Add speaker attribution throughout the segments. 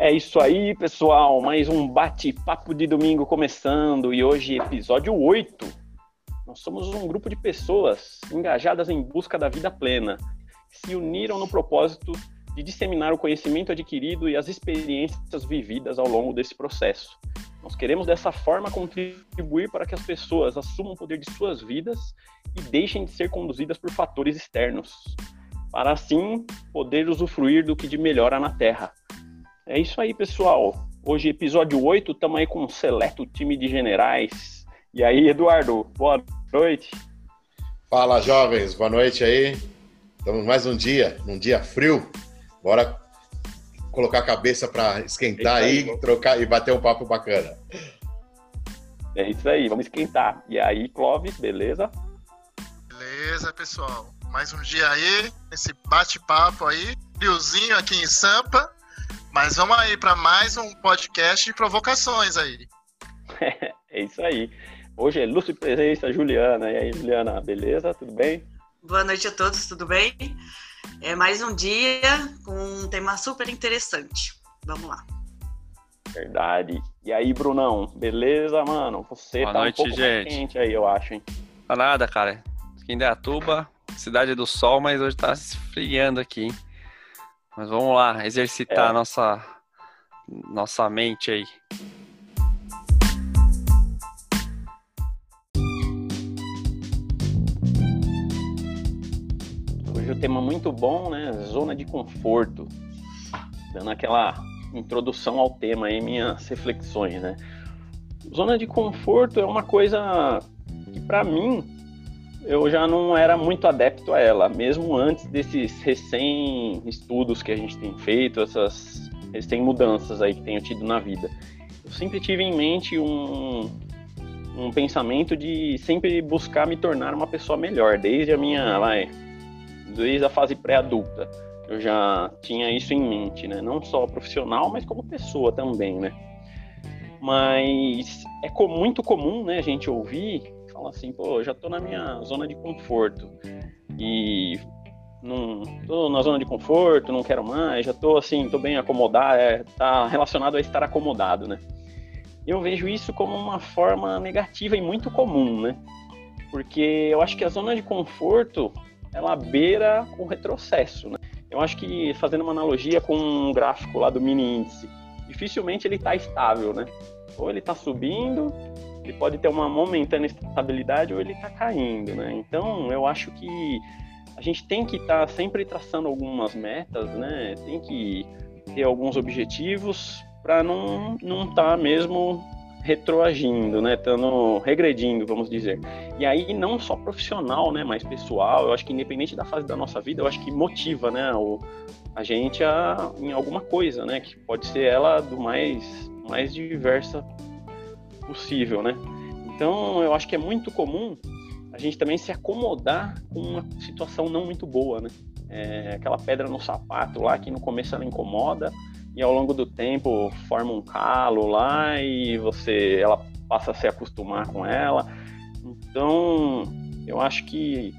Speaker 1: É isso aí, pessoal. Mais um bate-papo de domingo começando e hoje episódio 8. Nós somos um grupo de pessoas engajadas em busca da vida plena, que se uniram no propósito de disseminar o conhecimento adquirido e as experiências vividas ao longo desse processo. Nós queremos dessa forma contribuir para que as pessoas assumam o poder de suas vidas e deixem de ser conduzidas por fatores externos, para assim poder usufruir do que de melhor há na Terra. É isso aí, pessoal. Hoje, episódio 8, estamos aí com um seleto time de generais. E aí, Eduardo, boa noite.
Speaker 2: Fala, jovens, boa noite aí. Estamos mais um dia, num dia frio. Bora colocar a cabeça para esquentar é aí, aí trocar e bater um papo bacana.
Speaker 1: É isso aí, vamos esquentar. E aí, Clóvis, beleza?
Speaker 3: Beleza, pessoal. Mais um dia aí, esse bate-papo aí, friozinho aqui em Sampa. Mas vamos aí para mais um podcast de provocações aí.
Speaker 1: é isso aí. Hoje é Lúcio Presença, Juliana. E aí, Juliana, beleza? Tudo bem?
Speaker 4: Boa noite a todos, tudo bem? É mais um dia com um tema super interessante. Vamos lá.
Speaker 1: Verdade. E aí, Brunão, beleza, mano? Você Boa tá noite, um pouco gente. mais quente aí, eu acho, hein?
Speaker 5: Tá nada, cara. Aqui em Deatuba, cidade do sol, mas hoje tá esfriando aqui, hein? Mas vamos lá, exercitar é. nossa, nossa mente aí.
Speaker 1: Hoje o tema muito bom, né? Zona de conforto. Dando aquela introdução ao tema aí, minhas reflexões, né? Zona de conforto é uma coisa que para mim eu já não era muito adepto a ela, mesmo antes desses recém-estudos que a gente tem feito, essas recém-mudanças aí que tenho tido na vida. Eu sempre tive em mente um, um pensamento de sempre buscar me tornar uma pessoa melhor, desde a minha, lá, desde a fase pré-adulta. Eu já tinha isso em mente, né? Não só profissional, mas como pessoa também, né? Mas é muito comum, né, a gente ouvir fala assim, pô, já tô na minha zona de conforto e não tô na zona de conforto, não quero mais, já tô assim, tô bem acomodado, é, tá relacionado a estar acomodado, né? Eu vejo isso como uma forma negativa e muito comum, né? Porque eu acho que a zona de conforto, ela beira o retrocesso, né? Eu acho que, fazendo uma analogia com um gráfico lá do mini índice, dificilmente ele está estável, né? Ou ele está subindo, ele pode ter uma momentânea estabilidade ou ele está caindo, né? Então, eu acho que a gente tem que estar tá sempre traçando algumas metas, né? Tem que ter alguns objetivos para não não estar tá mesmo retroagindo, né? Estando regredindo, vamos dizer. E aí não só profissional, né? Mas pessoal. Eu acho que independente da fase da nossa vida, eu acho que motiva, né? O, a gente a, em alguma coisa, né? Que pode ser ela do mais mais diversa possível, né? Então, eu acho que é muito comum a gente também se acomodar com uma situação não muito boa, né? É aquela pedra no sapato lá que no começo ela incomoda e ao longo do tempo forma um calo lá e você ela passa a se acostumar com ela. Então, eu acho que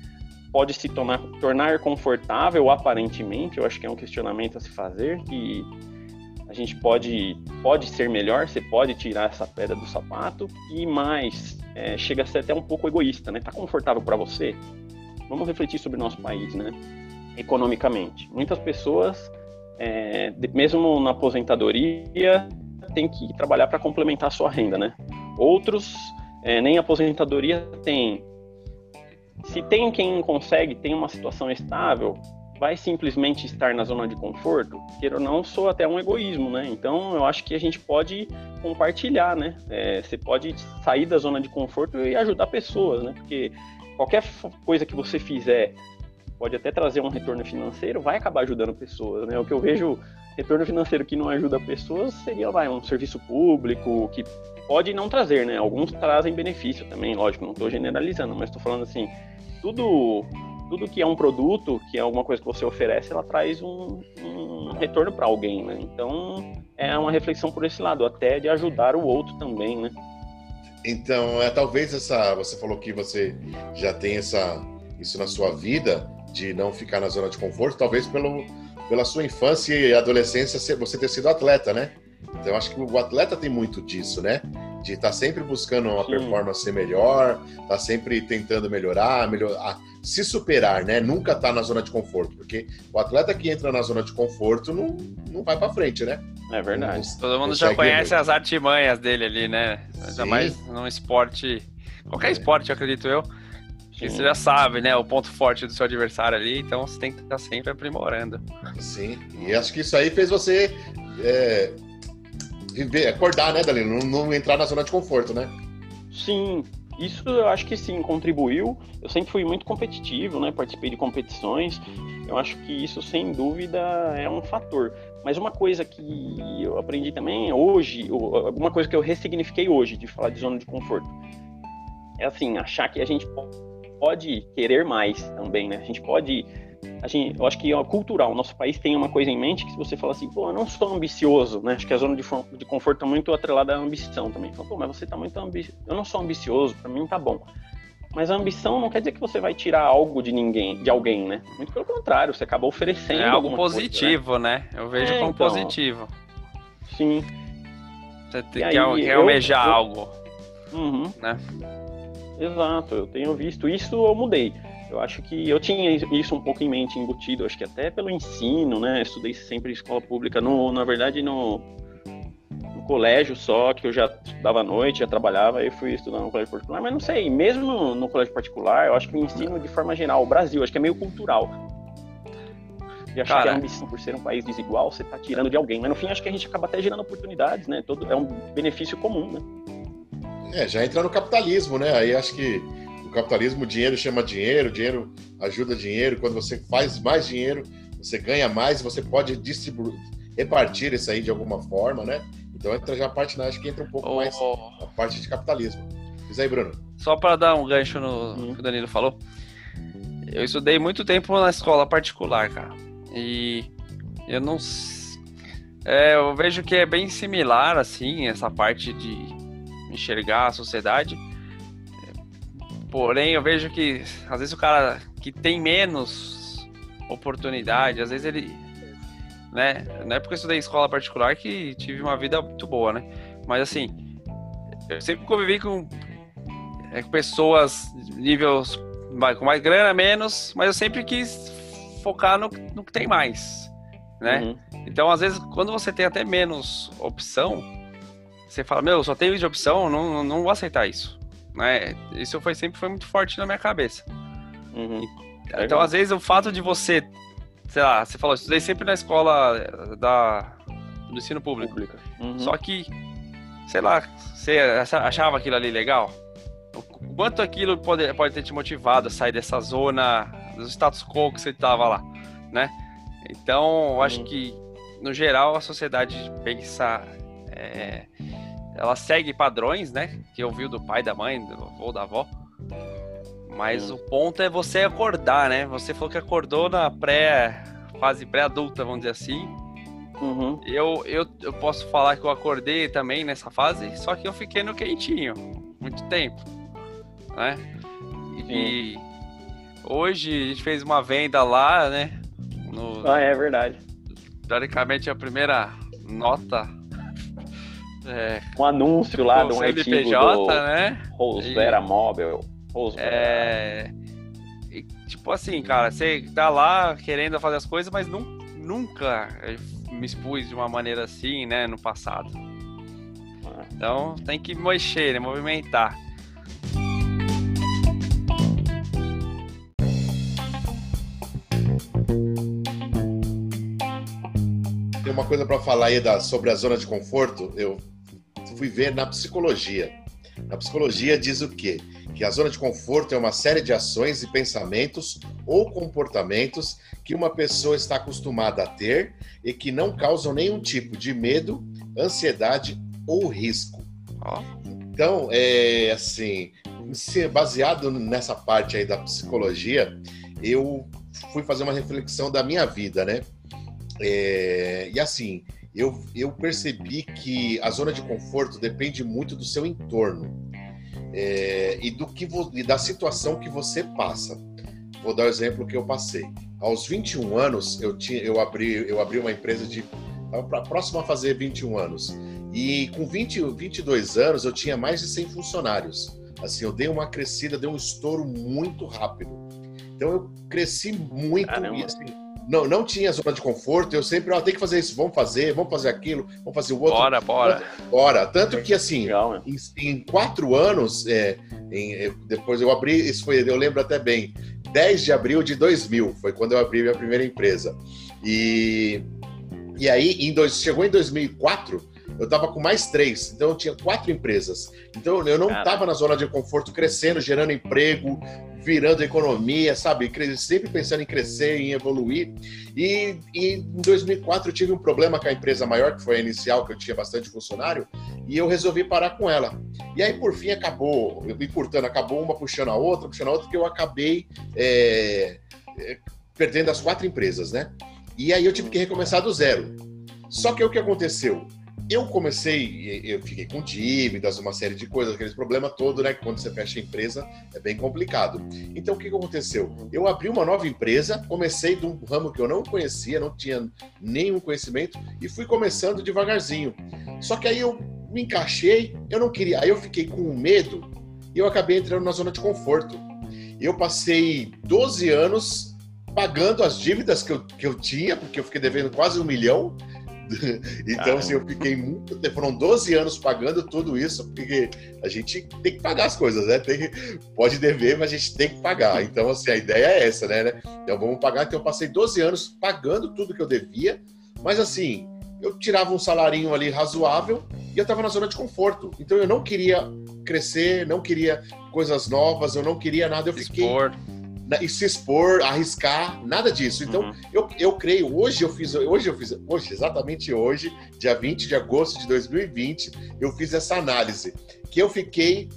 Speaker 1: pode se tornar, tornar confortável aparentemente, eu acho que é um questionamento a se fazer que a gente pode, pode ser melhor, você pode tirar essa pedra do sapato e mais, é, chega a ser até um pouco egoísta, né? Tá confortável para você? Vamos refletir sobre o nosso país, né? Economicamente. Muitas pessoas, é, mesmo na aposentadoria, tem que trabalhar para complementar a sua renda, né? Outros, é, nem aposentadoria tem. Se tem quem consegue, tem uma situação estável, vai simplesmente estar na zona de conforto, queira ou não, sou até um egoísmo, né? Então eu acho que a gente pode compartilhar, né? É, você pode sair da zona de conforto e ajudar pessoas, né? Porque qualquer coisa que você fizer pode até trazer um retorno financeiro, vai acabar ajudando pessoas, né? O que eu vejo retorno financeiro que não ajuda pessoas seria vai, um serviço público que pode não trazer, né? Alguns trazem benefício também, lógico, não estou generalizando, mas estou falando assim, tudo tudo que é um produto, que é alguma coisa que você oferece, ela traz um, um retorno para alguém, né? Então é uma reflexão por esse lado, até de ajudar o outro também, né?
Speaker 2: Então, é talvez essa, você falou que você já tem essa isso na sua vida de não ficar na zona de conforto, talvez pelo pela sua infância e adolescência você ter sido atleta, né? Então eu acho que o atleta tem muito disso, né? De estar tá sempre buscando uma Sim. performance melhor, tá sempre tentando melhorar, melhorar, se superar, né? Nunca tá na zona de conforto, porque o atleta que entra na zona de conforto não, não vai para frente, né?
Speaker 5: É verdade. Não, Todo mundo já conhece as artimanhas dele ali, né? Ainda mais num esporte, qualquer é. esporte, acredito eu. Que você já sabe, né? O ponto forte do seu adversário ali, então você tem que estar sempre aprimorando.
Speaker 2: Sim, e acho que isso aí fez você é, viver, acordar, né, Dalino? Não, não entrar na zona de conforto, né?
Speaker 1: Sim, isso eu acho que sim, contribuiu. Eu sempre fui muito competitivo, né? Participei de competições. Eu acho que isso, sem dúvida, é um fator. Mas uma coisa que eu aprendi também hoje, alguma coisa que eu ressignifiquei hoje de falar de zona de conforto, é assim, achar que a gente querer mais também, né? A gente pode a gente, eu acho que é cultural. Nosso país tem uma coisa em mente que se você fala assim, pô, eu não sou ambicioso, né? Acho que a zona de, de conforto é muito atrelada à ambição também. Fala, pô, mas você tá muito ambicioso. Eu não sou ambicioso, para mim tá bom. Mas a ambição não quer dizer que você vai tirar algo de ninguém, de alguém, né? Muito pelo contrário, você acaba oferecendo. É
Speaker 5: algo positivo, coisa, né? né? Eu vejo é, como então, positivo.
Speaker 1: Sim.
Speaker 5: Você tem, quer almejar eu, algo.
Speaker 1: Uhum. Né? Exato, eu tenho visto isso, eu mudei. Eu acho que eu tinha isso um pouco em mente embutido, acho que até pelo ensino, né? Estudei sempre em escola pública, no, na verdade no, no colégio só, que eu já estudava à noite, já trabalhava, aí fui estudar no colégio particular, mas não sei, mesmo no, no colégio particular, eu acho que o ensino de forma geral, o Brasil, acho que é meio cultural. E achar que a ambição por ser um país desigual, você está tirando de alguém. Mas no fim, acho que a gente acaba até gerando oportunidades, né? Todo, é um benefício comum, né?
Speaker 2: É, já entra no capitalismo, né? Aí acho que o capitalismo, dinheiro chama dinheiro, dinheiro ajuda dinheiro. Quando você faz mais dinheiro, você ganha mais, você pode distribuir, repartir isso aí de alguma forma, né? Então entra já a parte, né? acho que entra um pouco oh. mais a parte de capitalismo. Diz aí, Bruno.
Speaker 5: Só para dar um gancho no, no que o Danilo falou, eu estudei muito tempo na escola particular, cara. E eu não. É, eu vejo que é bem similar, assim, essa parte de enxergar a sociedade. Porém, eu vejo que às vezes o cara que tem menos oportunidade, às vezes ele. Né? Não é porque eu estudei em escola particular que tive uma vida muito boa, né? Mas assim, eu sempre convivi com, é, com pessoas níveis com mais grana, menos, mas eu sempre quis focar no, no que tem mais, né? Uhum. Então, às vezes, quando você tem até menos opção, você fala, meu, só tenho isso de opção, não, não vou aceitar isso. Né? Isso foi, sempre foi muito forte na minha cabeça. Uhum. Então, às vezes, o fato de você, sei lá, você falou, estudei sempre na escola da, do ensino público. Uhum. Só que, sei lá, você achava aquilo ali legal? O quanto aquilo pode, pode ter te motivado a sair dessa zona, do status quo que você estava lá, né? Então, eu acho uhum. que, no geral, a sociedade pensa é, ela segue padrões, né? Que eu vi do pai, da mãe, do avô, da avó. Mas hum. o ponto é você acordar, né? Você falou que acordou na pré fase pré-adulta, vamos dizer assim. Uhum. Eu, eu, eu posso falar que eu acordei também nessa fase, só que eu fiquei no quentinho muito tempo, né? E hoje a gente fez uma venda lá, né?
Speaker 1: No, ah, é verdade.
Speaker 5: Teoricamente a primeira nota
Speaker 1: é, um anúncio lá de um
Speaker 5: CNPJ, do né?
Speaker 1: Rosera e... Mobile.
Speaker 5: É... E, tipo assim, cara, você tá lá querendo fazer as coisas, mas não, nunca me expus de uma maneira assim, né, no passado. Ah. Então tem que mexer, né, movimentar.
Speaker 2: Tem uma coisa para falar aí da, sobre a zona de conforto. Eu fui ver na psicologia. Na psicologia diz o quê? Que a zona de conforto é uma série de ações e pensamentos ou comportamentos que uma pessoa está acostumada a ter e que não causam nenhum tipo de medo, ansiedade ou risco. Então, é assim, baseado nessa parte aí da psicologia, eu fui fazer uma reflexão da minha vida, né? É, e assim, eu, eu percebi que a zona de conforto depende muito do seu entorno é, e do que e da situação que você passa. Vou dar o exemplo que eu passei. aos 21 anos, eu, tinha, eu, abri, eu abri uma empresa de. Estava próximo a fazer 21 anos. E com 20, 22 anos, eu tinha mais de 100 funcionários. Assim, eu dei uma crescida, dei um estouro muito rápido. Então, eu cresci muito.
Speaker 1: Caramba.
Speaker 2: E, assim, não, não tinha zona de conforto. Eu sempre, ó, tem que fazer isso, vamos fazer, vamos fazer aquilo, vamos fazer o outro.
Speaker 5: Bora, bora.
Speaker 2: Bora. Tanto que, assim,
Speaker 1: Legal,
Speaker 2: em, em quatro anos, é, em- eu- depois eu abri, isso foi, eu lembro até bem, 10 de abril de 2000, foi quando eu abri minha primeira empresa. E, e aí, em dois, chegou em 2004, eu estava com mais três, então eu tinha quatro empresas. Então eu não estava na zona de conforto, crescendo, gerando emprego, virando economia, sabe? Sempre pensando em crescer, em evoluir. E, e em 2004 eu tive um problema com a empresa maior, que foi a inicial, que eu tinha bastante funcionário, e eu resolvi parar com ela. E aí, por fim, acabou, eu encurtando, acabou uma puxando a outra, puxando a outra, que eu acabei é, é, perdendo as quatro empresas, né? E aí eu tive que recomeçar do zero. Só que o que aconteceu? Eu comecei, eu fiquei com dívidas, uma série de coisas, aqueles problemas todos, né? que Quando você fecha a empresa é bem complicado. Então o que que aconteceu? Eu abri uma nova empresa, comecei de um ramo que eu não conhecia, não tinha nenhum conhecimento e fui começando devagarzinho. Só que aí eu me encaixei, eu não queria, aí eu fiquei com medo e eu acabei entrando na zona de conforto. Eu passei 12 anos pagando as dívidas que eu, que eu tinha, porque eu fiquei devendo quase um milhão. Então,
Speaker 1: Caramba.
Speaker 2: assim, eu fiquei muito. Foram 12 anos pagando tudo isso, porque a gente tem que pagar as coisas, né? Tem pode dever, mas a gente tem que pagar. Então, assim, a ideia é essa, né? né? Então, vamos pagar. Então, eu passei 12 anos pagando tudo que eu devia, mas, assim, eu tirava um salarinho ali razoável e eu estava na zona de conforto. Então, eu não queria crescer, não queria coisas novas, eu não queria nada. Eu fiquei
Speaker 5: Expor.
Speaker 2: Na- e se expor, arriscar, nada disso. Então,
Speaker 1: Uhum.
Speaker 2: eu, eu creio, hoje eu fiz, hoje eu fiz, hoje, exatamente hoje, dia 20 de agosto de 2020, eu fiz essa análise, que eu fiquei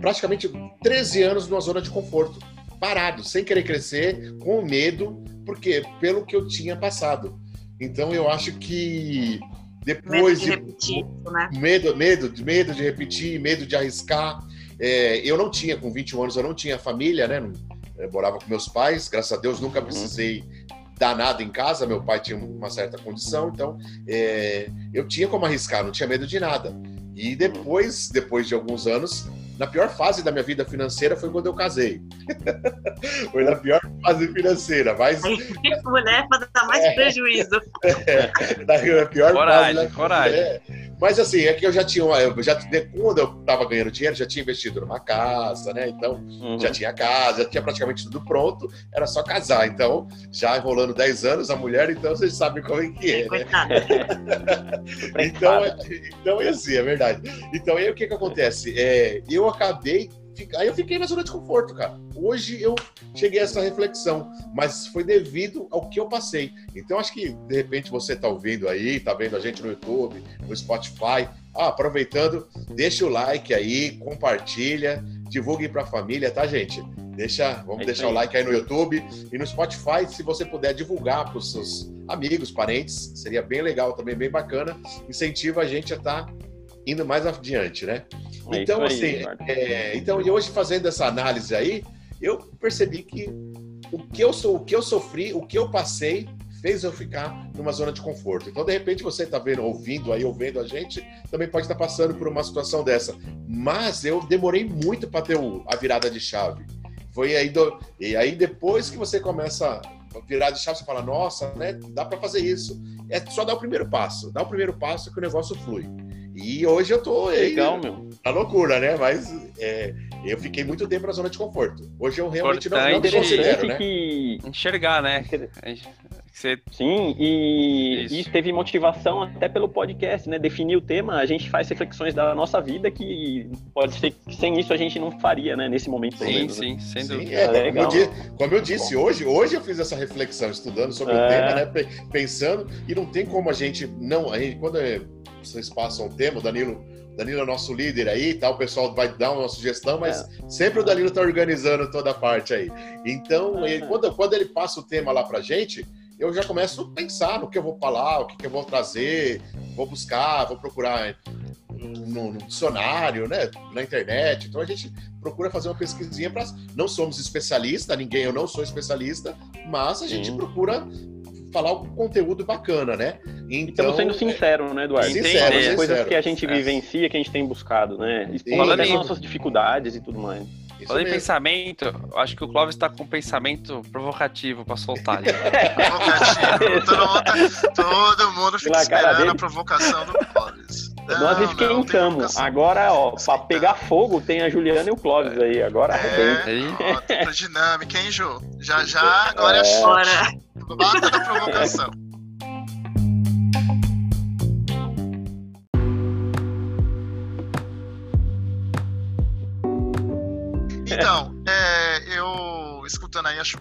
Speaker 2: praticamente 13 anos numa zona de conforto, parado, sem querer crescer, com medo, porque pelo que eu tinha passado. Então eu acho que
Speaker 4: Medo
Speaker 2: depois
Speaker 4: de
Speaker 2: de
Speaker 4: repetir né?
Speaker 2: medo, medo, medo de repetir, medo de arriscar. É, eu não tinha, com 21 anos, eu não tinha família, né? Não- eu morava com meus pais, graças a Deus nunca
Speaker 1: Uhum.
Speaker 2: precisei dar nada em casa. Meu pai tinha uma certa condição, então é, eu tinha como arriscar, não tinha medo de nada. E depois, depois de alguns anos, na pior fase da minha vida financeira foi quando eu casei. foi na pior fase financeira, mas
Speaker 4: Aí, mulher, para dar mais
Speaker 2: É.
Speaker 4: prejuízo.
Speaker 2: na pior
Speaker 5: Coragem,
Speaker 2: fase.
Speaker 5: coragem.
Speaker 2: É. Mas assim, é que eu já tinha, uma- eu já de- quando eu tava ganhando dinheiro, já tinha investido numa casa, né? Então,
Speaker 1: Uhum.
Speaker 2: já tinha casa, já tinha praticamente tudo pronto, era só casar. Então, já enrolando 10 anos a mulher, então vocês sabem como é que é, né? Então, é- então é assim, é verdade. Então, aí o que que acontece? É, eu acabei, aí eu fiquei na zona de conforto, cara. Hoje eu cheguei a essa reflexão, mas foi devido ao que eu passei. Então, acho que, de repente, você tá ouvindo aí, tá vendo a gente no YouTube, no Spotify. Ah, aproveitando, deixa o like aí, compartilha, divulgue pra família, tá, gente? Deixa, vamos
Speaker 1: É
Speaker 2: deixar o
Speaker 1: aí.
Speaker 2: like aí no YouTube e no Spotify, se você puder divulgar para os seus amigos, parentes, seria bem legal, também bem bacana. Incentiva a gente a estar indo mais adiante, né?
Speaker 1: É
Speaker 2: então,
Speaker 1: aí,
Speaker 2: assim,
Speaker 1: Eduardo.
Speaker 2: é, então, e hoje fazendo essa análise aí, eu percebi que o que eu sou, o que eu sofri, o que eu passei, fez eu ficar numa zona de conforto. Então, de repente, você está vendo, ouvindo aí, ouvindo a gente, também pode estar passando por uma situação dessa. Mas eu demorei muito para ter o- a virada de chave. Foi aí do, e aí depois que você começa a virar de chave, você fala, nossa, né, dá para fazer isso. É só dar o primeiro passo, dá o primeiro passo que o negócio flui. E hoje eu tô aí,
Speaker 1: Legal, meu.
Speaker 2: na loucura, né? Mas é, eu fiquei muito tempo na zona de conforto. Hoje eu realmente não, não me
Speaker 5: Importante.
Speaker 2: considero, né?
Speaker 1: que
Speaker 5: Enxergar, né? A gente- Você
Speaker 1: Sim, e
Speaker 5: Isso.
Speaker 1: isso. teve motivação até pelo podcast, né? Definir o tema, a gente faz reflexões da nossa vida que pode ser que sem isso a gente não faria, né? Nesse momento,
Speaker 5: Sim,
Speaker 1: menos, né?
Speaker 5: sim, sem
Speaker 2: Sim,
Speaker 5: dúvida.
Speaker 2: é, como, eu
Speaker 1: Legal.
Speaker 2: di- como eu disse, hoje, hoje eu fiz essa reflexão, estudando sobre o
Speaker 1: É.
Speaker 2: tema, né? pe- Pensando, e não tem como a gente não. Aí, quando é, vocês passam o tema, o Danilo. Danilo é nosso líder aí, tá? o pessoal vai dar uma sugestão, mas sempre o Danilo tá organizando toda a parte aí. Então,
Speaker 1: É.
Speaker 2: ele- quando, quando ele passa o tema lá pra gente, eu já começo a pensar no que eu vou falar, o que, que eu vou trazer, vou buscar, vou procurar no, no dicionário, né, na internet. Então a gente procura fazer uma pesquisinha para. Não somos especialistas, ninguém, eu não sou especialista, mas a gente
Speaker 1: Sim.
Speaker 2: procura falar um conteúdo bacana, né? Então,
Speaker 1: Estamos sendo sinceros, né, Eduardo?
Speaker 2: Sincero,
Speaker 1: Tem
Speaker 5: sincero.
Speaker 1: coisas que a gente
Speaker 5: É.
Speaker 1: vivencia, que a gente tem buscado, né? Expondo
Speaker 2: Falando
Speaker 1: até as
Speaker 5: em-
Speaker 1: nossas dificuldades e tudo mais.
Speaker 2: Isso
Speaker 5: Falando em pensamento, eu acho que o Clóvis tá com um pensamento provocativo pra soltar ali.
Speaker 3: Provocativo. todo, mundo, todo mundo fica
Speaker 1: Pela cara
Speaker 3: esperando
Speaker 1: dele.
Speaker 3: a provocação do Clóvis.
Speaker 1: Nós
Speaker 3: Não, tem
Speaker 1: esquentamos. Agora, ó, pra pegar fogo, tem a Juliana e o Clóvis aí. Agora arrebenta.
Speaker 3: É, ó, dinâmica, hein, Ju? Já já, agora é,
Speaker 1: É.
Speaker 3: chute.
Speaker 4: Bora.
Speaker 3: Bata da provocação. Então, é, eu escutando aí, acho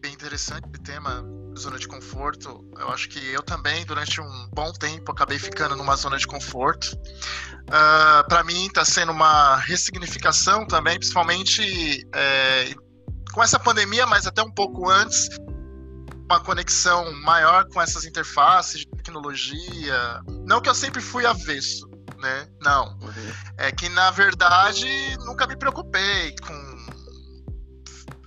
Speaker 3: bem interessante o tema zona de conforto. Eu acho que eu também, durante um bom tempo, acabei ficando numa zona de conforto. Ah, Para mim, está sendo uma ressignificação também, principalmente é, com essa pandemia, mas até um pouco antes, uma conexão maior com essas interfaces de tecnologia. Não que eu sempre fui avesso, né? Não.
Speaker 1: Uhum.
Speaker 3: É que, na verdade, nunca me preocupei com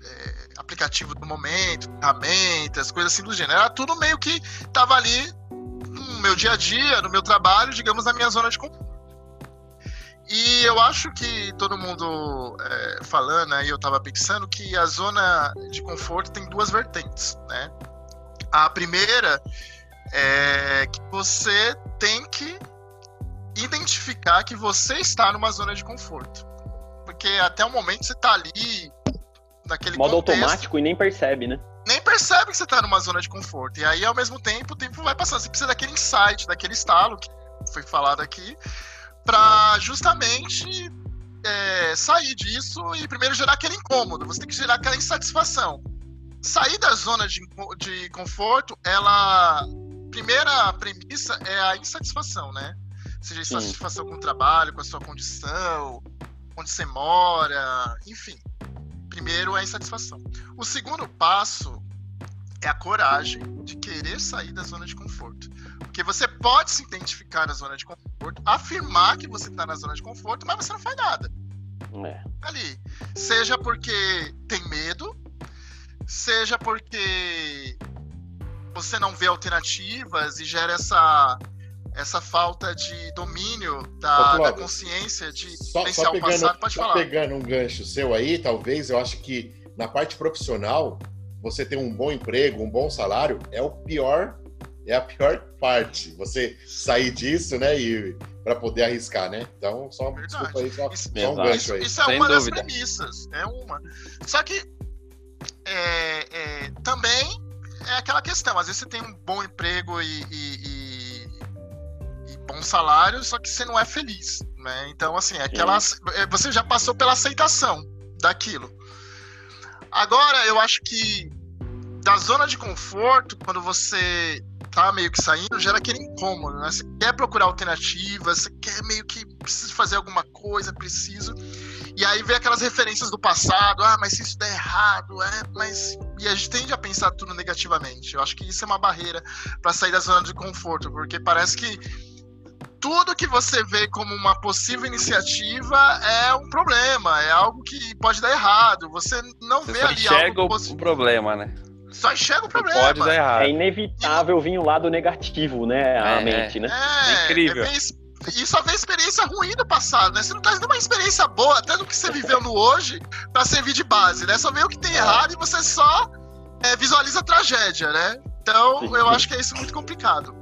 Speaker 3: é, aplicativo do momento, ferramentas, coisas assim do gênero. Era tudo meio que tava ali no meu dia a dia, no meu trabalho, digamos, na minha zona de conforto. E eu acho que todo mundo é, falando, aí eu tava pensando que a zona de conforto tem duas vertentes, né? A primeira é que você tem que identificar que você está numa zona de conforto. Porque até o momento você está ali naquele
Speaker 1: Modo
Speaker 3: contexto,
Speaker 1: automático e nem percebe, né?
Speaker 3: nem percebe que você está numa zona de conforto. E aí, ao mesmo tempo, o tempo vai passando. Você precisa daquele insight, daquele estalo que foi falado aqui, para justamente é, sair disso e primeiro gerar aquele incômodo. Você tem que gerar aquela insatisfação. Sair da zona de, de conforto, ela. Primeira premissa é a insatisfação, né? Seja
Speaker 1: Sim.
Speaker 3: insatisfação com o trabalho, com a sua condição, onde você mora, enfim. Primeiro é a insatisfação. O segundo passo é a coragem de querer sair da zona de conforto. Porque você pode se identificar na zona de conforto, afirmar que você está na zona de conforto, mas você não faz nada
Speaker 1: É.
Speaker 3: ali. Seja porque tem medo, seja porque você não vê alternativas e gera essa, essa falta de domínio da,
Speaker 2: Ô,
Speaker 3: da consciência de
Speaker 2: Só, só
Speaker 3: o
Speaker 2: pegando,
Speaker 3: passado. Pode
Speaker 2: só
Speaker 3: falar.
Speaker 2: pegando um gancho seu aí, talvez, eu acho que na parte profissional, você ter um bom emprego, um bom salário, é o pior, é a pior parte. Você sair disso, né, e para poder arriscar, né? Então, só
Speaker 3: Verdade.
Speaker 2: desculpa aí, só,
Speaker 3: Isso-
Speaker 2: só um gancho aí.
Speaker 3: Isso é
Speaker 5: Sem
Speaker 3: uma
Speaker 5: dúvida.
Speaker 3: das premissas, é uma. Só que é, é, também é aquela questão, às vezes você tem um bom emprego e- e- e bom salário, só que você não é feliz, né? Então, assim, é aquela, é, você já passou pela aceitação daquilo. Agora, eu acho que da zona de conforto, quando você tá meio que saindo, gera aquele incômodo, né? Você quer procurar alternativas, você quer meio que preciso fazer alguma coisa, preciso. E aí vem aquelas referências do passado, ah, mas se isso der errado, é, mas. E a gente tende a pensar tudo negativamente. Eu acho que isso é uma barreira para sair da zona de conforto, porque parece que tudo que você vê como uma possível iniciativa é um problema, é algo que pode dar errado. Você não
Speaker 5: Você
Speaker 3: vê
Speaker 5: só
Speaker 3: ali
Speaker 5: enxerga
Speaker 3: algo
Speaker 5: o, problema, né?
Speaker 3: Só enxerga o problema.
Speaker 5: pode dar errado.
Speaker 1: É inevitável vir o lado negativo, né? A
Speaker 5: É,
Speaker 1: mente, né?
Speaker 3: É,
Speaker 5: incrível.
Speaker 3: é e só vê experiência ruim do passado, né? Você não traz nenhuma experiência boa, até do que você viveu no hoje, pra servir de base, né? Só vê o que tem errado e você só é, visualiza a tragédia, né? Então, eu acho que é isso muito complicado.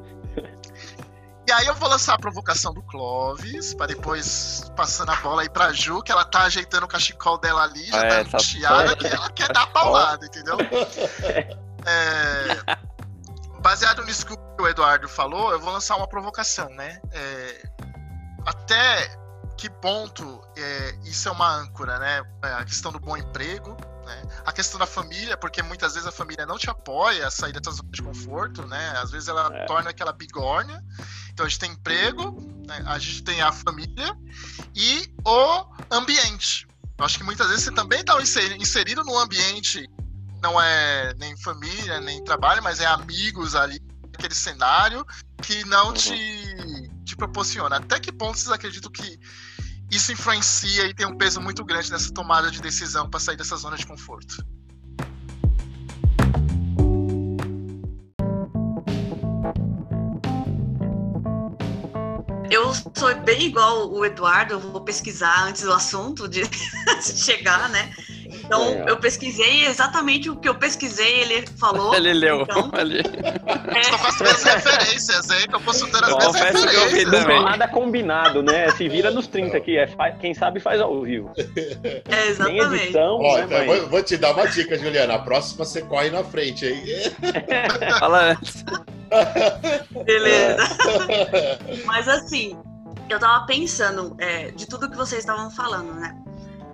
Speaker 3: E aí eu vou lançar a provocação do Clóvis, pra depois passando a bola aí pra Ju, que ela tá ajeitando o cachecol dela ali, já
Speaker 5: É,
Speaker 3: tá angustiada, que ela quer dar paulada, entendeu? É, baseado nisso que o Eduardo falou, eu vou lançar uma provocação, né? É, até que ponto é, isso é uma âncora, né? É, A questão do bom emprego, né? A questão da família, porque muitas vezes a família não te apoia a sair dessa zona de conforto, né? Às vezes ela
Speaker 1: É.
Speaker 3: torna aquela bigorna. Então a gente tem emprego, né? a gente tem a família e o ambiente. Eu acho que muitas vezes você também está inserido num ambiente, não é nem família, nem trabalho, mas é amigos ali, aquele cenário que não
Speaker 1: Uhum.
Speaker 3: te, te proporciona. Até que ponto vocês acreditam que isso influencia e tem um peso muito grande nessa tomada de decisão para sair dessa zona de conforto?
Speaker 4: Eu sou bem igual o Eduardo, eu vou pesquisar antes do assunto de chegar, né? Então, é. eu pesquisei exatamente o que eu pesquisei, ele falou.
Speaker 5: Ele leu.
Speaker 3: Então,
Speaker 5: ele...
Speaker 3: É. Estou com as mesmas referências aí, que eu posso ter as mesmas referências.
Speaker 1: Não tem nada combinado, né? Se vira nos 30 aqui, é, quem sabe faz ao vivo.
Speaker 4: É, exatamente. Tem edição,
Speaker 2: Ó, né, então, vou, vou, te dar uma dica, Juliana. A próxima você corre na frente, hein?
Speaker 5: Fala antes.
Speaker 4: Beleza. Mas assim, eu tava pensando é, de tudo que vocês estavam falando, né?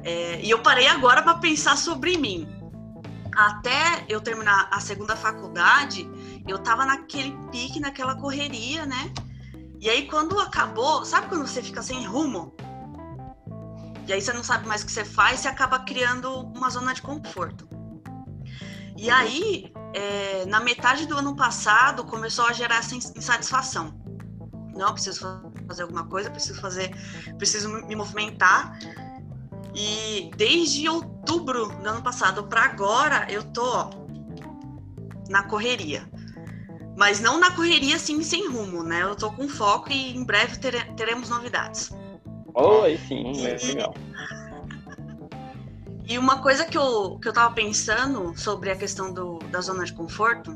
Speaker 4: É, e eu parei agora para pensar sobre mim. Até eu terminar a segunda faculdade, eu tava naquele pique, naquela correria, né? E aí quando acabou, sabe quando você fica sem rumo? E aí você não sabe mais o que você faz, você acaba criando uma zona de conforto. E aí, é, na metade do ano passado, começou a gerar essa insatisfação. Não, preciso fazer alguma coisa, preciso fazer, preciso me movimentar. E desde outubro do ano passado para agora, eu tô ó, na correria. Mas não na correria assim sem rumo, né? Eu tô com foco e em breve tere teremos novidades.
Speaker 1: Oi, sim, é legal.
Speaker 4: E uma coisa que eu, que eu tava pensando sobre a questão do, da zona de conforto,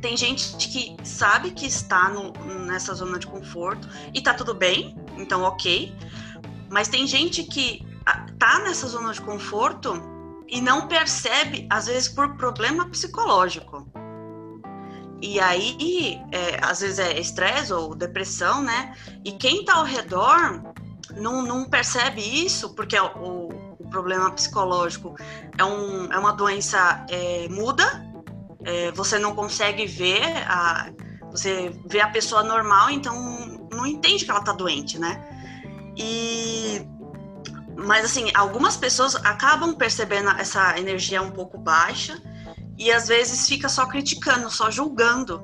Speaker 4: tem gente que sabe que está no, nessa zona de conforto e tá tudo bem, então ok. Mas tem gente que tá nessa zona de conforto e não percebe, às vezes, por problema psicológico. E aí, é, às vezes é estresse ou depressão, né? E quem tá ao redor não, não percebe isso, porque é o problema psicológico é, um, é uma doença é, muda, é, você não consegue ver, a, você vê a pessoa normal, então não entende que ela tá doente, né? E mas assim, algumas pessoas acabam percebendo essa energia um pouco baixa e às vezes fica só criticando, só julgando,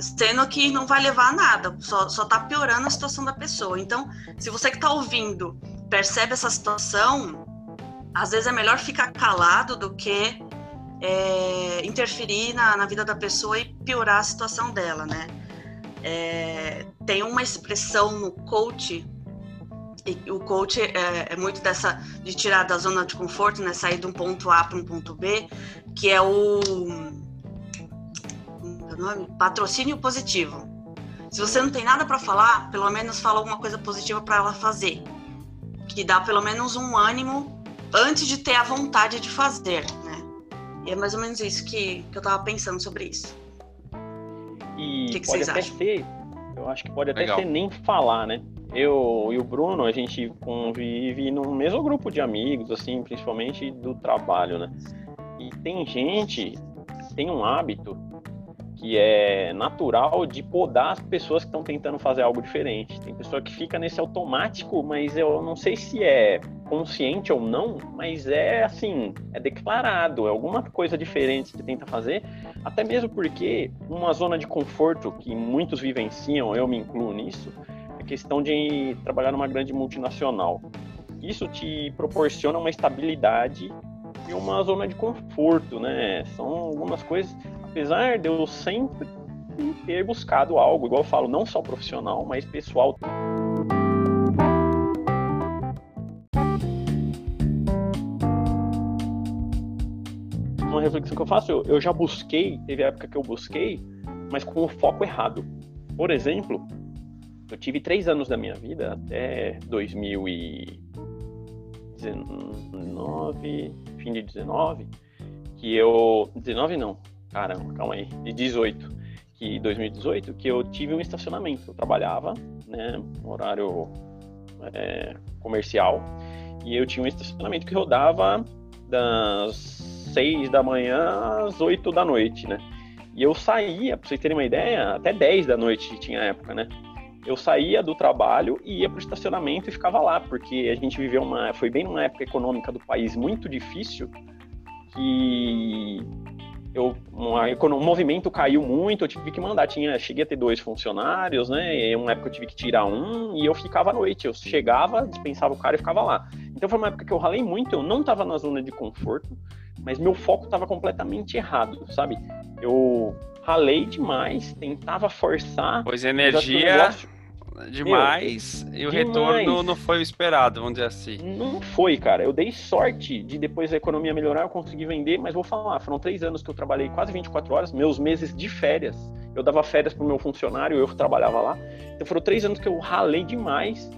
Speaker 4: sendo que não vai levar a nada, só, só tá piorando a situação da pessoa. Então, se você que tá ouvindo percebe essa situação, às vezes é melhor ficar calado do que é, interferir na, na vida da pessoa e piorar a situação dela, né? É, tem uma expressão no coach e o coach é, é, muito dessa de tirar da zona de conforto, né? Sair de um ponto A para um ponto B, que é o, é o nome? patrocínio positivo. Se você não tem nada para falar, pelo menos fala alguma coisa positiva para ela fazer, que dá pelo menos um ânimo antes de ter a vontade de fazer, né? E é mais ou menos isso que, que eu tava pensando sobre isso.
Speaker 1: E que que pode até acham? ser, eu acho que pode até Legal. ser nem falar, né? eu e o Bruno, a gente convive no mesmo grupo de amigos, assim, principalmente do trabalho, né? E tem gente, tem um hábito que é natural de podar as pessoas que estão tentando fazer algo diferente. Tem pessoa que fica nesse automático, mas eu não sei se é consciente ou não, mas é assim, é declarado, é alguma coisa diferente que tenta fazer, até mesmo porque uma zona de conforto que muitos vivenciam, eu me incluo nisso, a questão de trabalhar numa grande multinacional. Isso te proporciona uma estabilidade e uma zona de conforto, né? São algumas coisas, apesar de eu sempre ter buscado algo, igual eu falo, não só profissional, mas pessoal. Uma reflexão que eu faço, eu, já busquei, teve época que eu busquei, mas com o foco errado. Por exemplo, eu tive três anos da minha vida, até 2019, fim de 19, que eu. 19 não, caramba, calma aí, de 18. Que 2018, que eu tive um estacionamento. Eu trabalhava, né, horário é, comercial, e eu tinha um estacionamento que rodava das 6 da manhã às 8 da noite, né? E eu saía, pra vocês terem uma ideia, até 10 da noite tinha época, né? eu saía do trabalho e ia para o estacionamento e ficava lá, porque a gente viveu uma. Foi bem numa época econômica do país muito difícil, que eu, uma, o movimento caiu muito, eu tive que mandar. Tinha, cheguei a ter dois funcionários, né? E uma época eu tive que tirar um e eu ficava à noite. Eu chegava, dispensava o cara e ficava lá. Então foi uma época que eu ralei muito, eu não estava na zona de conforto, mas meu foco estava completamente errado, sabe? Eu ralei demais, tentava forçar.
Speaker 5: Pois energia demais Meu, e o demais. retorno não foi o esperado, vamos dizer assim.
Speaker 1: Não foi, cara. Eu dei sorte de depois a economia melhorar, eu consegui vender, mas vou falar, foram três anos que eu trabalhei quase 24 horas, meus meses de férias. Eu dava férias pro meu funcionário, eu trabalhava lá. Então foram três anos que eu ralei demais,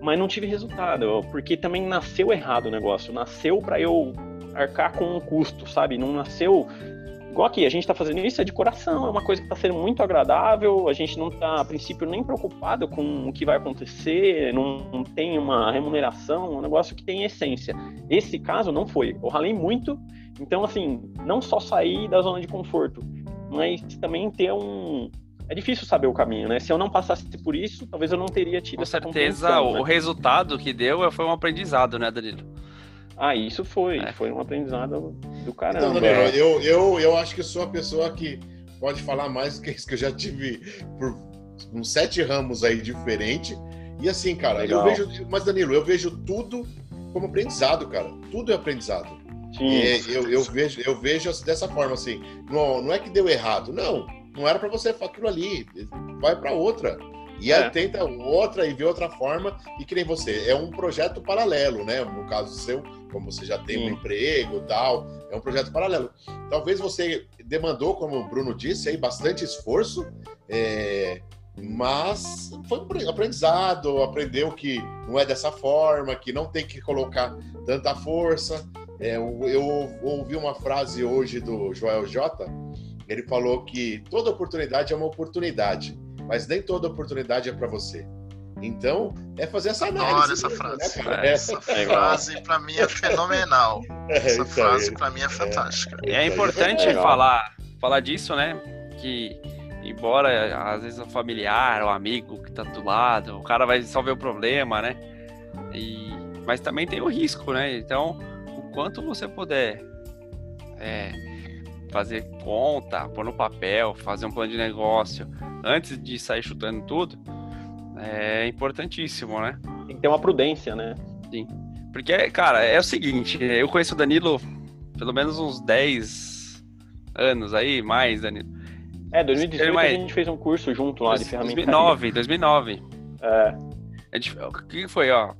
Speaker 1: mas não tive resultado, porque também nasceu errado o negócio. Nasceu para eu arcar com um custo, sabe? Não nasceu igual aqui, a gente está fazendo isso é de coração, é uma coisa que está sendo muito agradável, a gente não está, a princípio, nem preocupado com o que vai acontecer, não, não, tem uma remuneração, um negócio que tem essência. Esse caso não foi. Eu ralei muito, então, assim, não só sair da zona de conforto, mas também ter um. É difícil saber o caminho, né? Se eu não passasse por isso, talvez eu não teria tido
Speaker 5: Com
Speaker 1: essa
Speaker 5: certeza, o né? resultado que deu foi um aprendizado, né, Danilo?
Speaker 1: Ah, isso foi. É. Foi um aprendizado do caramba. Então,
Speaker 2: Danilo, eu, eu, eu acho que sou a pessoa que pode falar mais do que isso, que eu já tive por uns sete ramos aí diferentes. E assim, cara, Legal. eu vejo. Mas, Danilo, eu vejo tudo como aprendizado, cara. Tudo é aprendizado. Sim. E eu, eu, vejo, eu vejo dessa forma, assim. Não, não é que deu errado. Não, não era para você aquilo ali. Vai para outra. E é. tenta outra e vê outra forma, e que nem você. É um projeto paralelo, né? No caso seu, como você já tem Sim. um emprego e tal, é um projeto paralelo. Talvez você demandou, como o Bruno disse, aí, bastante esforço, é, mas foi um aprendizado, aprendeu que não é dessa forma, que não tem que colocar tanta força. É, eu, eu ouvi uma frase hoje do Joel J. Ele falou que toda oportunidade é uma oportunidade mas nem toda oportunidade é para você. Então, é fazer essa análise.
Speaker 3: Adoro essa frase. Né, essa é. frase, para mim, é fenomenal. É, essa frase, para mim, é fantástica.
Speaker 5: É, é importante é falar, falar disso, né? Que, embora às vezes o familiar, o amigo que tá do lado, o cara vai resolver o problema, né? E, mas também tem o risco, né? Então, o quanto você puder é, fazer conta, pôr no papel, fazer um plano de negócio, antes de sair chutando tudo, é importantíssimo, né?
Speaker 1: Tem que ter uma prudência, né?
Speaker 5: Sim. Porque, cara, é o seguinte, eu conheço o Danilo pelo menos uns 10 anos aí, mais, Danilo.
Speaker 1: É, 2018 mais... a gente fez um curso junto lá de ferramentas.
Speaker 5: 2009, 2009. É. o que foi, ó?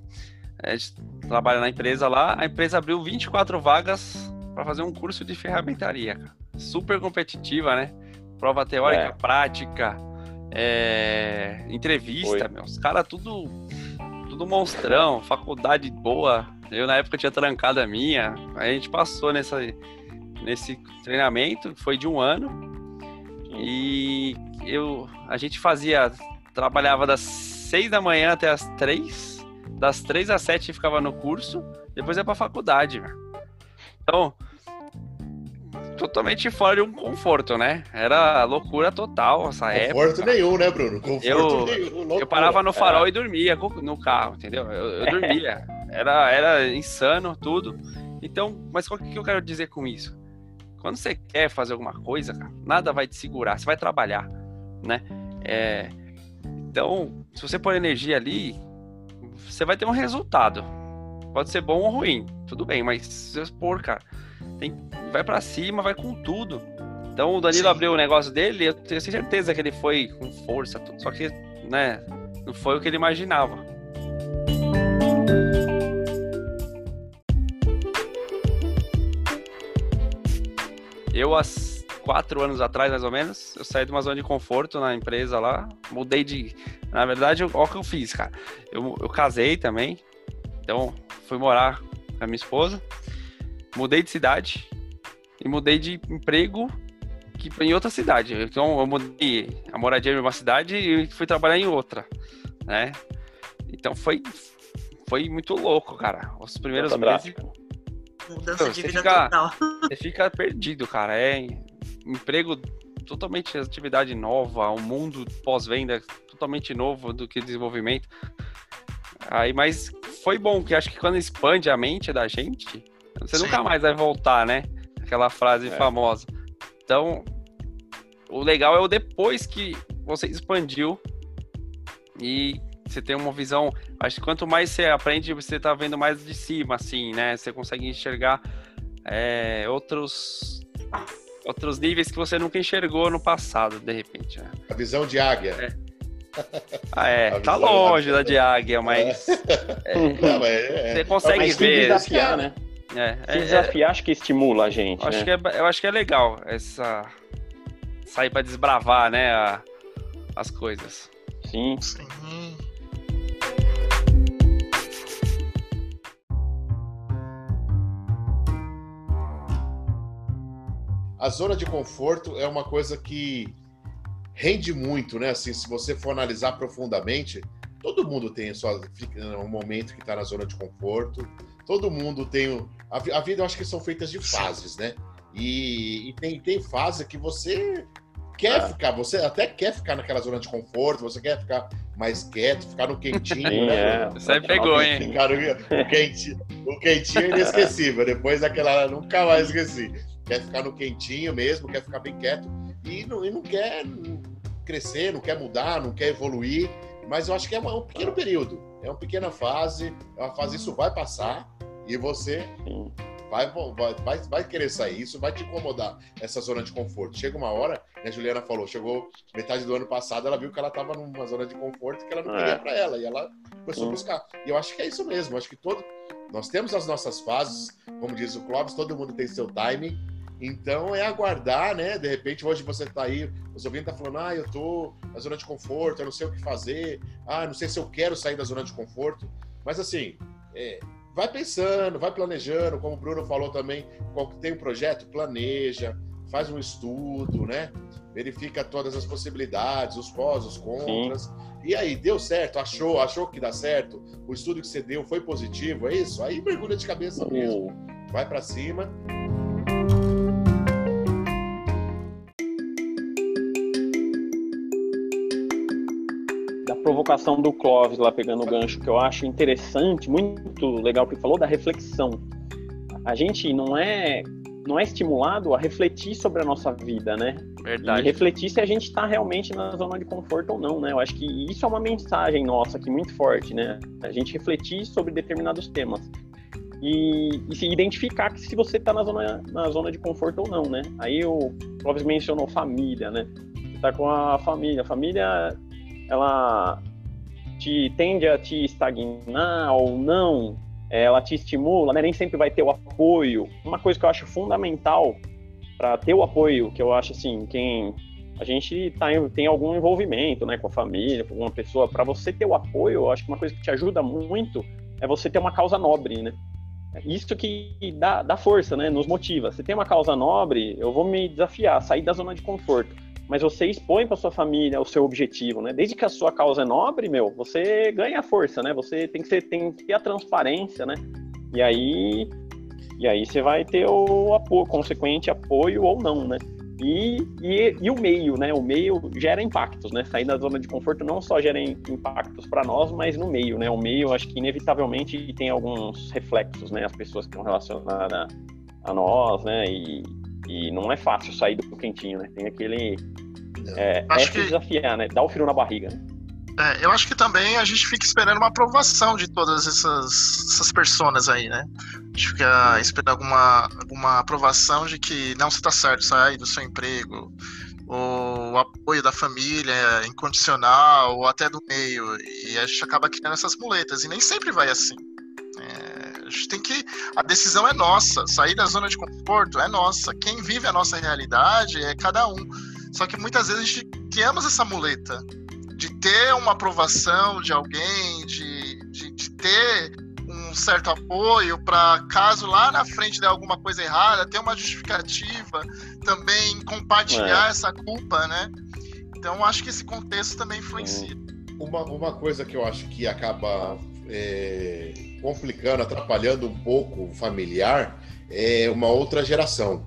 Speaker 5: A gente trabalha na empresa lá, a empresa abriu 24 vagas para fazer um curso de ferramentaria, cara. Super competitiva, né? Prova teórica, é. prática, é, entrevista, meu, os caras tudo, tudo monstrão, faculdade boa. Eu na época tinha trancado a minha, a gente passou nessa, nesse treinamento, foi de um ano. E eu, a gente fazia, trabalhava das seis da manhã até as três, das três às sete ficava no curso, depois ia pra faculdade, meu. Então, totalmente fora de um conforto, né? Era loucura total essa
Speaker 2: conforto
Speaker 5: época.
Speaker 2: Conforto nenhum, né, Bruno? Conforto
Speaker 5: eu, nenhum. Eu parava no farol é. e dormia no carro, entendeu? Eu, eu dormia. Era, era insano tudo. Então, mas o que eu quero dizer com isso? Quando você quer fazer alguma coisa, cara, nada vai te segurar. Você vai trabalhar, né? É, então, se você pôr energia ali, você vai ter um resultado. Pode ser bom ou ruim, tudo bem, mas se cara, tem, vai para cima, vai com tudo. Então o Danilo Sim. abriu o negócio dele, eu tenho certeza que ele foi com força, tudo, só que, né, não foi o que ele imaginava. Eu, há quatro anos atrás, mais ou menos, eu saí de uma zona de conforto na empresa lá, mudei de. Na verdade, olha o que eu fiz, cara. Eu, eu casei também, então fui morar com a minha esposa mudei de cidade e mudei de emprego que em outra cidade. Então eu mudei a moradia em uma cidade e fui trabalhar em outra, né? Então foi foi muito louco, cara. Os primeiros meses
Speaker 4: mudança de vida fica, total.
Speaker 5: Você fica perdido, cara. É emprego totalmente atividade nova, um mundo pós-venda totalmente novo do que desenvolvimento. Aí, mas foi bom, que acho que quando expande a mente da gente, você Sim. nunca mais vai voltar, né? Aquela frase é. famosa. Então, o legal é o depois que você expandiu e você tem uma visão. Acho que quanto mais você aprende, você tá vendo mais de cima, assim, né? Você consegue enxergar é, outros outros níveis que você nunca enxergou no passado, de repente. Né?
Speaker 2: A visão de águia.
Speaker 5: É. Ah, é.
Speaker 2: A
Speaker 5: Tá longe da de águia, mas
Speaker 2: Não, é- é-
Speaker 5: você consegue
Speaker 1: Mas se
Speaker 5: ver.
Speaker 1: desafiar, né?
Speaker 5: É,
Speaker 1: Se
Speaker 5: é, é,
Speaker 1: desafiar, acho que estimula a gente,
Speaker 5: eu, acho
Speaker 1: né?
Speaker 5: que é, eu acho que é legal essa. Sair pra desbravar, né? a- as coisas.
Speaker 1: Sim.
Speaker 3: Sim.
Speaker 2: A zona de conforto é uma coisa que rende muito, né? Assim, se você for analisar profundamente, todo mundo tem sua, fica- um momento que está na zona de conforto. Todo mundo tem. A, a vida, eu acho que são feitas de fases, né? E, e tem, tem fase que você quer
Speaker 1: Ah.
Speaker 2: ficar, você até quer ficar naquela zona de conforto, você quer ficar mais quieto, ficar no quentinho,
Speaker 1: Sim,
Speaker 2: né?
Speaker 1: é.
Speaker 5: Você aí pegou, hein?
Speaker 2: Ficar no, o, quentinho, o quentinho é inesquecível. Depois daquela, nunca mais esqueci. Quer ficar no quentinho mesmo, quer ficar bem quieto e não, e não quer crescer, não quer mudar, não quer evoluir. Mas eu acho que é uma- um pequeno período, é uma pequena fase, é uma fase, isso vai passar e você vai, vai, vai, querer sair, isso vai te incomodar, essa zona de conforto. Chega uma hora, né, a Juliana falou, chegou metade do ano passado, ela viu que ela estava numa zona de conforto que ela não
Speaker 1: É.
Speaker 2: queria para ela, e ela começou a buscar. E eu acho que é isso mesmo, acho que todo. Nós temos as nossas fases, como diz o Clóvis, todo mundo tem seu timing. Então é aguardar, né? De repente, hoje você tá aí, os ouvintes tá falando, ah, eu tô na zona de conforto, eu não sei o que fazer, ah, não sei se eu quero sair da zona de conforto. Mas assim, é, vai pensando, vai planejando, como o Bruno falou também, qual que tem um projeto, planeja, faz um estudo, né? Verifica todas as possibilidades, os pós, os contras. E aí, deu certo? Achou? Achou que dá certo? O estudo que você deu foi positivo? É isso? Aí mergulha de cabeça mesmo. Vai pra cima.
Speaker 1: Provocação do Clóvis lá pegando o gancho que eu acho interessante, muito legal que ele falou da reflexão. A gente não é não é estimulado a refletir sobre a nossa vida, né? E
Speaker 5: Verdade.
Speaker 1: refletir se a gente está realmente na zona de conforto ou não, né? Eu acho que isso é uma mensagem nossa aqui muito forte, né? A gente refletir sobre determinados temas. E, e se identificar que se você está na zona, na zona de conforto ou não, né? Aí o Clóvis mencionou família, né? Você tá com a família. A família, ela te tende a te estagnar ou não, ela te estimula, né? Nem sempre vai ter o apoio. Uma coisa que eu acho fundamental para ter o apoio, que eu acho assim, quem a gente tá, em- tem algum envolvimento, né, com a família, com alguma pessoa, para você ter o apoio, eu acho que uma coisa que te ajuda muito é você ter uma causa nobre, né? Isso que dá, dá força, né? Nos motiva. Você tem uma causa nobre, eu vou me desafiar, sair da zona de conforto. Mas você expõe para sua família o seu objetivo, né? Desde que a sua causa é nobre, meu, você ganha força, né? Você tem que, ser, tem que ter a transparência, né? E aí, e aí você vai ter o apoio, consequente apoio ou não, né? E, e, e o meio, né? O meio gera impactos, né? Sair da zona de conforto não só gera im- impactos para nós, mas no meio, né? O meio, acho que inevitavelmente tem alguns reflexos, né? As pessoas que estão relacionadas a nós, né? E, e não é fácil sair do quentinho, né? Tem aquele. É, é
Speaker 3: Acho
Speaker 1: se
Speaker 3: que-
Speaker 1: desafiar, né? Dá o frio na barriga. né?
Speaker 3: É, eu acho que também a gente fica esperando uma aprovação de todas essas, essas personas aí, né? A gente fica esperando alguma, alguma aprovação de que não, você tá certo, sai do seu emprego, ou o apoio da família incondicional, ou até do meio. E a gente acaba criando essas muletas, e nem sempre vai assim. A gente tem que. A decisão é nossa. Sair da zona de conforto é nossa. Quem vive a nossa realidade é cada um. Só que muitas vezes a gente criamos essa muleta de ter uma aprovação de alguém, de, de, de ter um certo apoio para caso lá na frente der alguma coisa errada, ter uma justificativa, também compartilhar
Speaker 1: É.
Speaker 3: essa culpa, né? Então acho que esse contexto também influencia.
Speaker 2: Uma, uma coisa que eu acho que acaba é, complicando, atrapalhando um pouco o familiar é uma outra geração.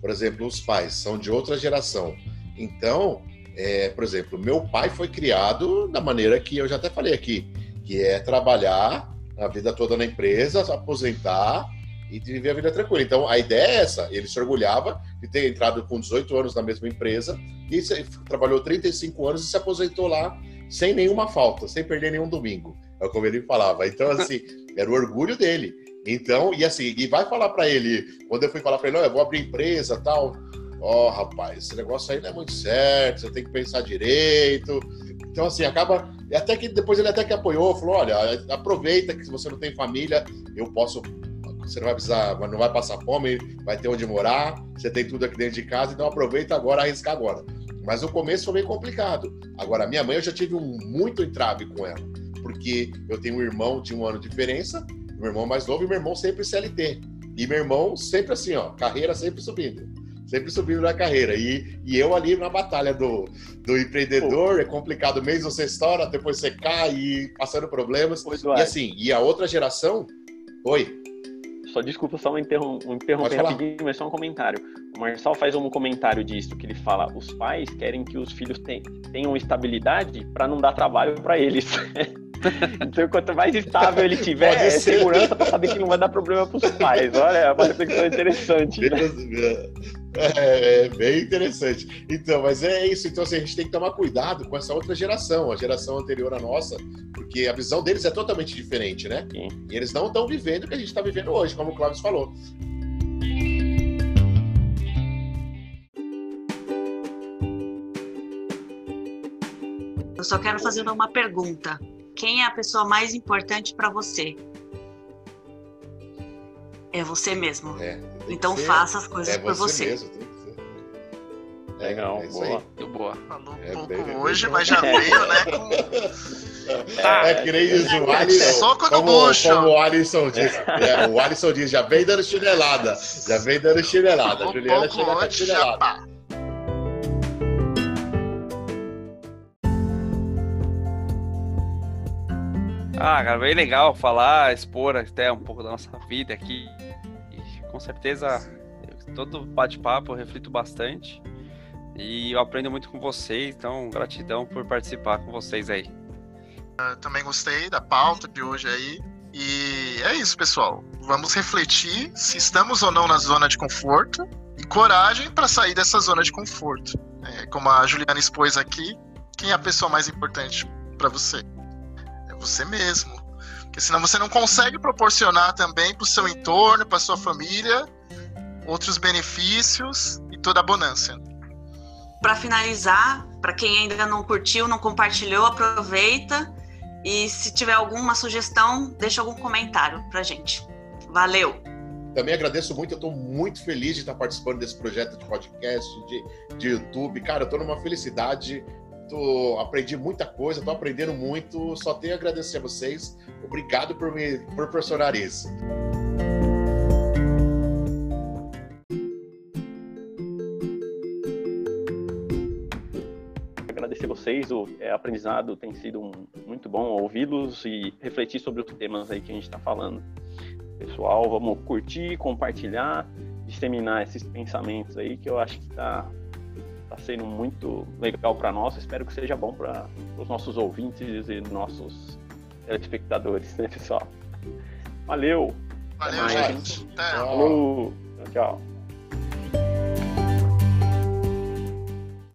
Speaker 2: Por exemplo, os pais são de outra geração. Então, é, por exemplo, meu pai foi criado da maneira que eu já até falei aqui, que é trabalhar a vida toda na empresa, aposentar e viver a vida tranquila. Então, a ideia é essa. Ele se orgulhava de ter entrado com 18 anos na mesma empresa e trabalhou 35 anos e se aposentou lá sem nenhuma falta, sem perder nenhum domingo. É como ele falava. Então, assim, era o orgulho dele. Então, e assim, e vai falar para ele, quando eu fui falar para ele, "Não, eu vou abrir empresa tal. Ó, rapaz, esse negócio aí não é muito certo, você tem que pensar direito. Então, assim, acaba. Até que depois ele até que apoiou, falou: olha, aproveita que se você não tem família, eu posso. Você não vai precisar, não vai passar fome, vai ter onde morar, você tem tudo aqui dentro de casa, então aproveita agora, arrisca agora. Mas no começo foi meio complicado. Agora, minha mãe, eu já tive um muito entrave com ela, porque eu tenho um irmão de um ano de diferença, meu irmão mais novo e meu irmão sempre CLT. E meu irmão sempre assim, ó, carreira sempre subindo sempre subindo na carreira. E, e eu ali na batalha do, do empreendedor, Pô. é complicado mesmo, você estoura, depois você cai e passando problemas. Pois e assim, e a outra geração. Oi.
Speaker 1: Só desculpa, só um, interrom um interromper rapidinho, mas só um comentário. O Marçal faz um comentário disso, que ele fala: os pais querem que os filhos tenham estabilidade para não dar trabalho para eles. Então, quanto mais estável ele tiver, é segurança para saber que não vai dar problema para os pais. Olha, é uma reflexão interessante. Né?
Speaker 2: É, é, bem interessante. Então, mas é isso. Então, assim, a gente tem que tomar cuidado com essa outra geração, a geração anterior à nossa, porque a visão deles é totalmente diferente, né? Sim. E eles não estão vivendo o que a gente está vivendo hoje, como o Cláudio falou.
Speaker 4: Eu só quero fazer uma pergunta. Quem é a pessoa mais importante para você? É você mesmo. É, então ser, faça as coisas é por você. Mesmo,
Speaker 1: é, Legal,
Speaker 5: é boa. Muito boa.
Speaker 3: Falou um é pouco bem, hoje, bem, mas já veio, né?
Speaker 2: Com... Ah, é que nem o Alisson. Soco no como, bucho. Como o Alisson diz. É, o Alisson diz, já vem dando chinelada. Já vem dando chinelada. A Juliana chega com chinelada.
Speaker 5: Ah, cara, bem legal falar, expor até um pouco da nossa vida aqui. E, com certeza, todo bate-papo eu reflito bastante. E eu aprendo muito com vocês, então gratidão por participar com vocês aí.
Speaker 3: Eu também gostei da pauta de hoje aí. E é isso, pessoal. Vamos refletir se estamos ou não na zona de conforto e coragem para sair dessa zona de conforto. É, como a Juliana expôs aqui, quem é a pessoa mais importante para você? Você mesmo. Porque senão você não consegue proporcionar também para o seu entorno, para sua família, outros benefícios e toda a bonança.
Speaker 4: Para finalizar, para quem ainda não curtiu, não compartilhou, aproveita e se tiver alguma sugestão, deixa algum comentário para gente. Valeu!
Speaker 2: Também agradeço muito, eu estou muito feliz de estar participando desse projeto de podcast, de, de YouTube. Cara, eu estou numa felicidade Tô, aprendi muita coisa, estou aprendendo muito. Só tenho a agradecer a vocês. Obrigado por me proporcionar isso.
Speaker 1: Agradecer vocês, o é, aprendizado tem sido um, muito bom ouvi-los e refletir sobre os temas aí que a gente está falando. Pessoal, vamos curtir, compartilhar, disseminar esses pensamentos aí que eu acho que está está sendo muito legal para nós. Espero que seja bom para os nossos ouvintes e nossos telespectadores, né, pessoal? Valeu!
Speaker 3: Valeu, gente!
Speaker 1: Falou! Tchau!